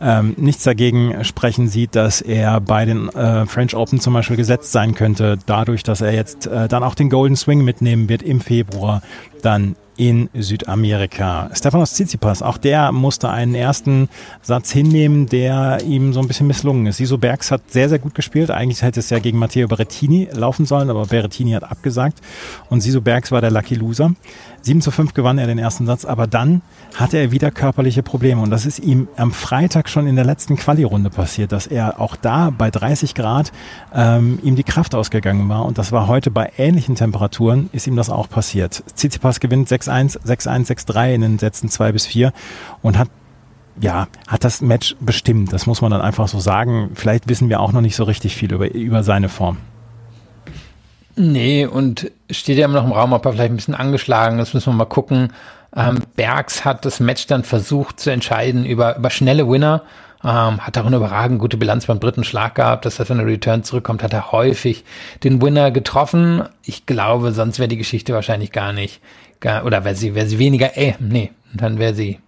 ähm, nichts dagegen sprechen sieht, dass er bei den äh, French Open zum Beispiel gesetzt sein könnte, dadurch, dass er jetzt äh, dann auch den Golden Swing mitnehmen wird im Februar, dann in Südamerika. Stefanos Tsitsipas, auch der musste einen ersten Satz hinnehmen, der ihm so ein bisschen misslungen ist. Siso Bergs hat sehr, sehr gut gespielt. Eigentlich hätte es ja gegen Matteo Berrettini laufen sollen, aber Berrettini hat abgesagt und Siso Bergs war der Lucky Loser. 7 zu 5 gewann er den ersten Satz, aber dann hatte er wieder körperliche Probleme und das ist ihm am Freitag schon in der letzten Quali-Runde passiert, dass er auch da bei 30 Grad ähm, ihm die Kraft ausgegangen war und das war heute bei ähnlichen Temperaturen ist ihm das auch passiert. Tsitsipas gewinnt 6-1, 6-1, 6-3 in den Sätzen 2 bis 4 und hat ja, hat das Match bestimmt. Das muss man dann einfach so sagen. Vielleicht wissen wir auch noch nicht so richtig viel über, über seine Form. Nee, und steht ja immer noch im Raum, ob er vielleicht ein bisschen angeschlagen ist, müssen wir mal gucken. Ähm, Bergs hat das Match dann versucht zu entscheiden über, über schnelle Winner. Ähm, hat auch eine überragend gute Bilanz beim dritten Schlag gehabt. Das heißt, wenn er Return zurückkommt, hat er häufig den Winner getroffen. Ich glaube, sonst wäre die Geschichte wahrscheinlich gar nicht, gar, oder wäre sie, wäre sie weniger, äh, nee, dann wäre sie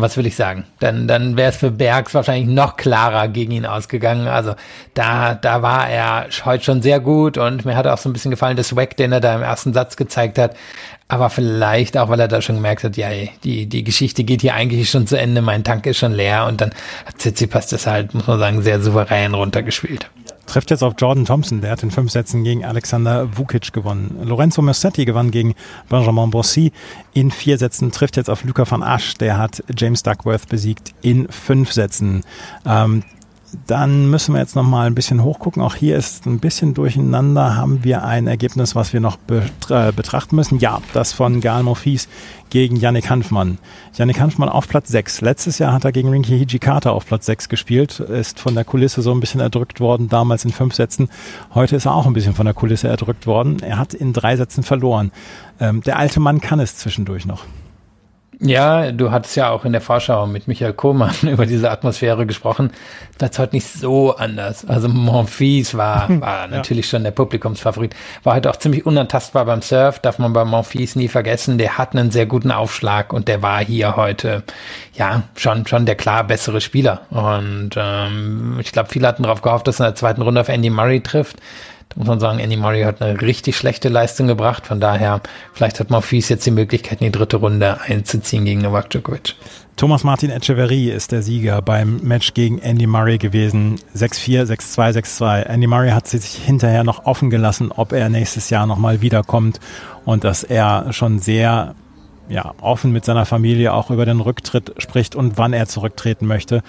was will ich sagen? Dann, dann wäre es für Bergs wahrscheinlich noch klarer gegen ihn ausgegangen. Also da, da war er heute schon sehr gut und mir hat auch so ein bisschen gefallen, das Swag, den er da im ersten Satz gezeigt hat. Aber vielleicht auch, weil er da schon gemerkt hat, ja, die, die Geschichte geht hier eigentlich schon zu Ende, mein Tank ist schon leer und dann hat Tsitsipas das halt, muss man sagen, sehr souverän runtergespielt trifft jetzt auf Jordan Thompson, der hat in fünf Sätzen gegen Alexander Vukic gewonnen. Lorenzo Mercetti gewann gegen Benjamin Bossy in vier Sätzen, trifft jetzt auf Luca van Asch, der hat James Duckworth besiegt in fünf Sätzen. Ähm, dann müssen wir jetzt noch mal ein bisschen hochgucken. Auch hier ist ein bisschen durcheinander. Haben wir ein Ergebnis, was wir noch äh, betrachten müssen? Ja, das von Gal Mofis gegen Yannick Hanfmann. Yannick Hanfmann auf Platz 6. Letztes Jahr hat er gegen Rinky Hijikata auf Platz 6 gespielt, ist von der Kulisse so ein bisschen erdrückt worden, damals in fünf Sätzen. Heute ist er auch ein bisschen von der Kulisse erdrückt worden. Er hat in drei Sätzen verloren. Ähm, der alte Mann kann es zwischendurch noch. Ja, du hattest ja auch in der Vorschau mit Michael Kohmann über diese Atmosphäre gesprochen. Das ist heute nicht so anders. Also Monfils war, war natürlich ja. schon der Publikumsfavorit. War heute auch ziemlich unantastbar beim Surf, darf man bei Monfils nie vergessen. Der hat einen sehr guten Aufschlag und der war hier heute, ja, schon, schon der klar bessere Spieler. Und ähm, ich glaube, viele hatten darauf gehofft, dass er in der zweiten Runde auf Andy Murray trifft. Muss man sagen, Andy Murray hat eine richtig schlechte Leistung gebracht. Von daher, vielleicht hat Morphis jetzt die Möglichkeit, in die dritte Runde einzuziehen gegen Novak Djokovic. Thomas Martin Echeverry ist der Sieger beim Match gegen Andy Murray gewesen. 6-4, 6-2, 6-2. Andy Murray hat sich hinterher noch offen gelassen, ob er nächstes Jahr nochmal wiederkommt und dass er schon sehr ja, offen mit seiner Familie auch über den Rücktritt spricht und wann er zurücktreten möchte.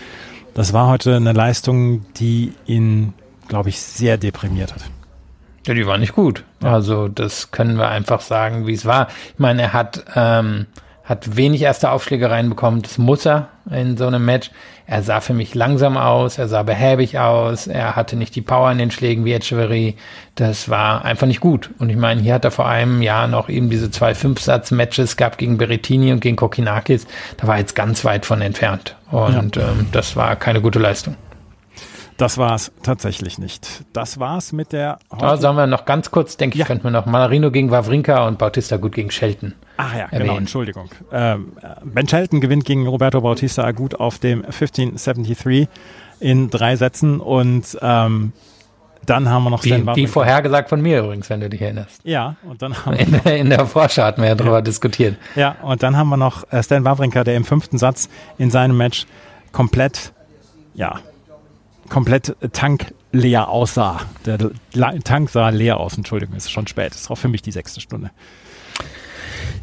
Das war heute eine Leistung, die ihn, glaube ich, sehr deprimiert hat. Ja, die war nicht gut. Ja. Also das können wir einfach sagen, wie es war. Ich meine, er hat, ähm, hat wenig erste Aufschläge reinbekommen. Das muss er in so einem Match. Er sah für mich langsam aus, er sah behäbig aus, er hatte nicht die Power in den Schlägen wie Echeverry. Das war einfach nicht gut. Und ich meine, hier hat er vor einem Jahr noch eben diese zwei Fünfsatz-Matches gehabt gegen Berrettini und gegen Kokinakis. Da war er jetzt ganz weit von entfernt. Und ja. ähm, das war keine gute Leistung. Das war es tatsächlich nicht. Das war es mit der. Da sagen wir noch ganz kurz, denke ja. ich, könnten wir noch Marino gegen Wawrinka und Bautista gut gegen Shelton. Ach ja, erwähnen. genau, Entschuldigung. Ähm, ben Shelton gewinnt gegen Roberto Bautista gut auf dem 1573 in drei Sätzen und ähm, dann haben wir noch Stan Wie, wie vorhergesagt von mir übrigens, wenn du dich erinnerst. Ja, und dann haben in, wir noch, in der Vorschau hatten wir ja darüber ja. diskutiert. Ja, und dann haben wir noch äh, Stan Wawrinka, der im fünften Satz in seinem Match komplett, ja, komplett tankleer aussah. Der Tank sah leer aus, Entschuldigung, ist schon spät. Ist auch für mich die sechste Stunde.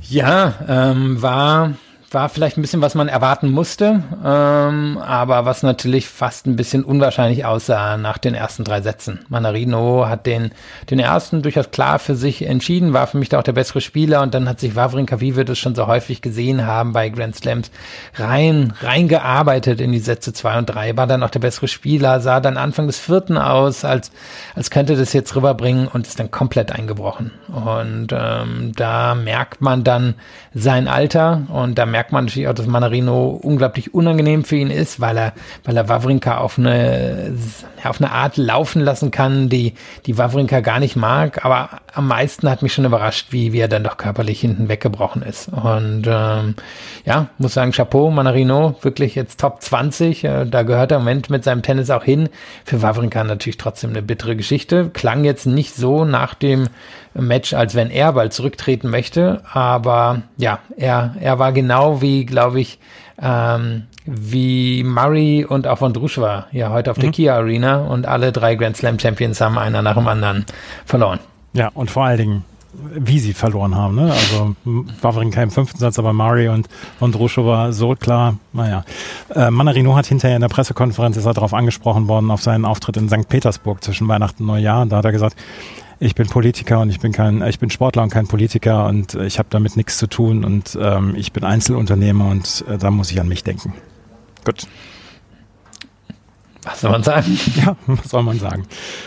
Ja, ähm, war war vielleicht ein bisschen, was man erwarten musste, ähm, aber was natürlich fast ein bisschen unwahrscheinlich aussah nach den ersten drei Sätzen. Manarino hat den, den ersten durchaus klar für sich entschieden, war für mich da auch der bessere Spieler und dann hat sich Wawrinka, wie wir das schon so häufig gesehen haben bei Grand Slams, rein, reingearbeitet in die Sätze zwei und drei, war dann auch der bessere Spieler, sah dann Anfang des vierten aus, als, als könnte das jetzt rüberbringen und ist dann komplett eingebrochen. Und ähm, da merkt man dann sein Alter und da merkt merkt man natürlich auch, dass Manarino unglaublich unangenehm für ihn ist, weil er, weil er Wawrinka auf eine, auf eine Art laufen lassen kann, die, die Wawrinka gar nicht mag. Aber am meisten hat mich schon überrascht, wie, wie er dann doch körperlich hinten weggebrochen ist. Und ähm, ja, muss sagen, Chapeau, Manarino, wirklich jetzt Top 20. Äh, da gehört er im Moment mit seinem Tennis auch hin. Für Wawrinka natürlich trotzdem eine bittere Geschichte. Klang jetzt nicht so nach dem Match, als wenn er bald zurücktreten möchte. Aber ja, er, er war genau wie, glaube ich, ähm, wie Murray und auch von Druschwa ja heute auf mhm. der Kia Arena und alle drei Grand Slam Champions haben einer nach dem anderen verloren. Ja, und vor allen Dingen, wie sie verloren haben. Ne? Also Wawrinka im fünften Satz, aber Murray und Vondrushova so klar. Naja, äh, Manarino hat hinterher in der Pressekonferenz, ist er darauf angesprochen worden, auf seinen Auftritt in St. Petersburg zwischen Weihnachten und Neujahr. Und da hat er gesagt, ich bin Politiker und ich bin kein, ich bin Sportler und kein Politiker und äh, ich habe damit nichts zu tun und ähm, ich bin Einzelunternehmer und äh, da muss ich an mich denken. Gut. Was soll man sagen? Ja, was soll man sagen?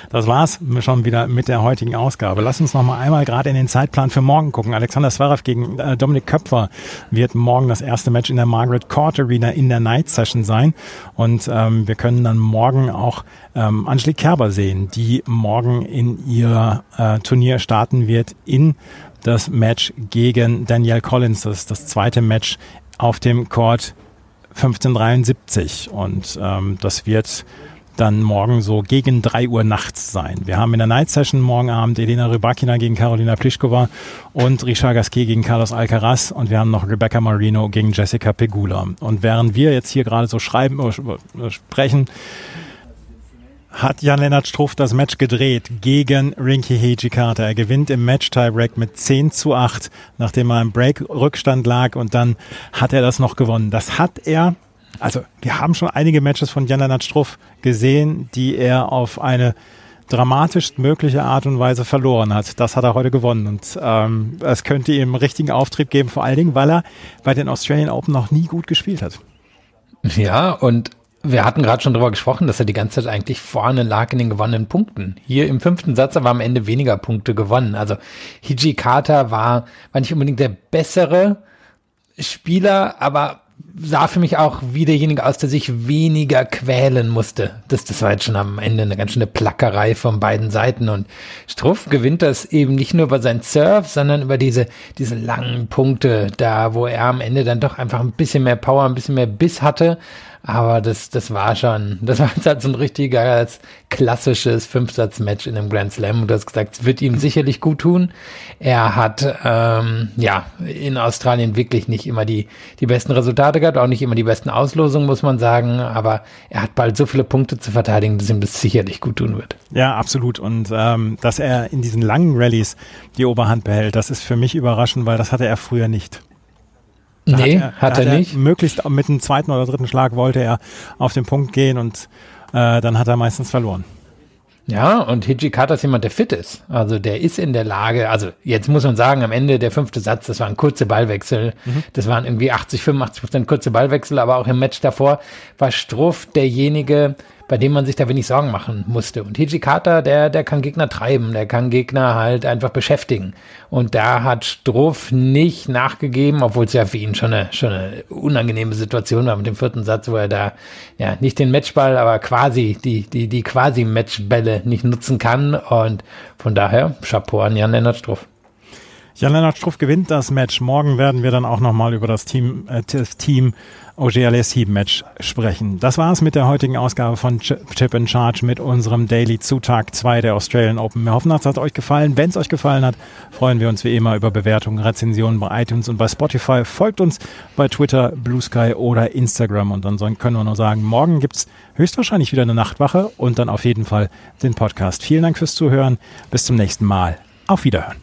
Das war's schon wieder mit der heutigen Ausgabe. Lass uns noch mal einmal gerade in den Zeitplan für morgen gucken. Alexander Zverev gegen äh, Dominik Köpfer wird morgen das erste Match in der Margaret Court Arena in der Night Session sein. Und ähm, wir können dann morgen auch ähm, Angelique Kerber sehen, die morgen in ihr äh, Turnier starten wird in das Match gegen Danielle Collins. Das ist das zweite Match auf dem Court 1573 und ähm, das wird dann morgen so gegen drei Uhr nachts sein. Wir haben in der Night Session morgen Abend Elena Rybakina gegen Karolina Pliskova und Richard Gasquet gegen Carlos Alcaraz und wir haben noch Rebecca Marino gegen Jessica Pegula. Und während wir jetzt hier gerade so schreiben, äh, sprechen, hat Jan-Lennart Struff das Match gedreht gegen Rinky Hijikata. Er gewinnt im Match-Tiebreak mit 10 zu 8, nachdem er im Break-Rückstand lag und dann hat er das noch gewonnen. Das hat er, also wir haben schon einige Matches von Jan-Lennart Struff gesehen, die er auf eine dramatisch mögliche Art und Weise verloren hat. Das hat er heute gewonnen und ähm, es könnte ihm richtigen Auftrieb geben, vor allen Dingen, weil er bei den Australian Open noch nie gut gespielt hat. Ja, und wir hatten gerade schon darüber gesprochen, dass er die ganze Zeit eigentlich vorne lag in den gewonnenen Punkten. Hier im fünften Satz aber am Ende weniger Punkte gewonnen. Also Hijikata war, war nicht unbedingt der bessere Spieler, aber sah für mich auch wie derjenige aus, der sich weniger quälen musste. Das, das war jetzt schon am Ende eine ganz schöne Plackerei von beiden Seiten. Und Struff gewinnt das eben nicht nur über sein Surf, sondern über diese, diese langen Punkte, da wo er am Ende dann doch einfach ein bisschen mehr Power, ein bisschen mehr Biss hatte aber das, das war schon, das war jetzt halt so ein richtiger klassisches Fünfsatz-Match in einem Grand Slam. Und du hast gesagt, es wird ihm sicherlich gut tun. Er hat ähm, ja in Australien wirklich nicht immer die, die besten Resultate gehabt, auch nicht immer die besten Auslosungen, muss man sagen. Aber er hat bald so viele Punkte zu verteidigen, dass ihm das sicherlich gut tun wird. Ja, absolut. Und ähm, dass er in diesen langen Rallyes die Oberhand behält, das ist für mich überraschend, weil das hatte er früher nicht. Da nee, hat er, hat er, hat er nicht. Möglichst mit dem zweiten oder dritten Schlag wollte er auf den Punkt gehen und äh, dann hat er meistens verloren. Ja, und Hijikata ist jemand, der fit ist. Also der ist in der Lage, also jetzt muss man sagen, am Ende der fünfte Satz, das waren kurze Ballwechsel. Mhm. Das waren irgendwie 80, 85 Prozent kurze Ballwechsel, aber auch im Match davor war Struff derjenige, bei dem man sich da wenig Sorgen machen musste. Und Hijikata, der, der kann Gegner treiben, der kann Gegner halt einfach beschäftigen. Und da hat Struff nicht nachgegeben, obwohl es ja für ihn schon eine, schon eine unangenehme Situation war mit dem vierten Satz, wo er da ja nicht den Matchball, aber quasi die, die, die quasi Matchbälle nicht nutzen kann. Und von daher Chapeau an Jan-Lennart Struff. Jan-Lennart Struff gewinnt das Match. Morgen werden wir dann auch nochmal über das Team, äh, das Team OGLS Match sprechen. Das war's mit der heutigen Ausgabe von Chip in Charge mit unserem Daily Zutag 2 der Australian Open. Wir hoffen, es hat euch gefallen. Wenn es euch gefallen hat, freuen wir uns wie immer über Bewertungen, Rezensionen bei iTunes und bei Spotify. Folgt uns bei Twitter, Blue Sky oder Instagram. Und dann können wir nur sagen, morgen gibt's höchstwahrscheinlich wieder eine Nachtwache und dann auf jeden Fall den Podcast. Vielen Dank fürs Zuhören. Bis zum nächsten Mal. Auf Wiederhören.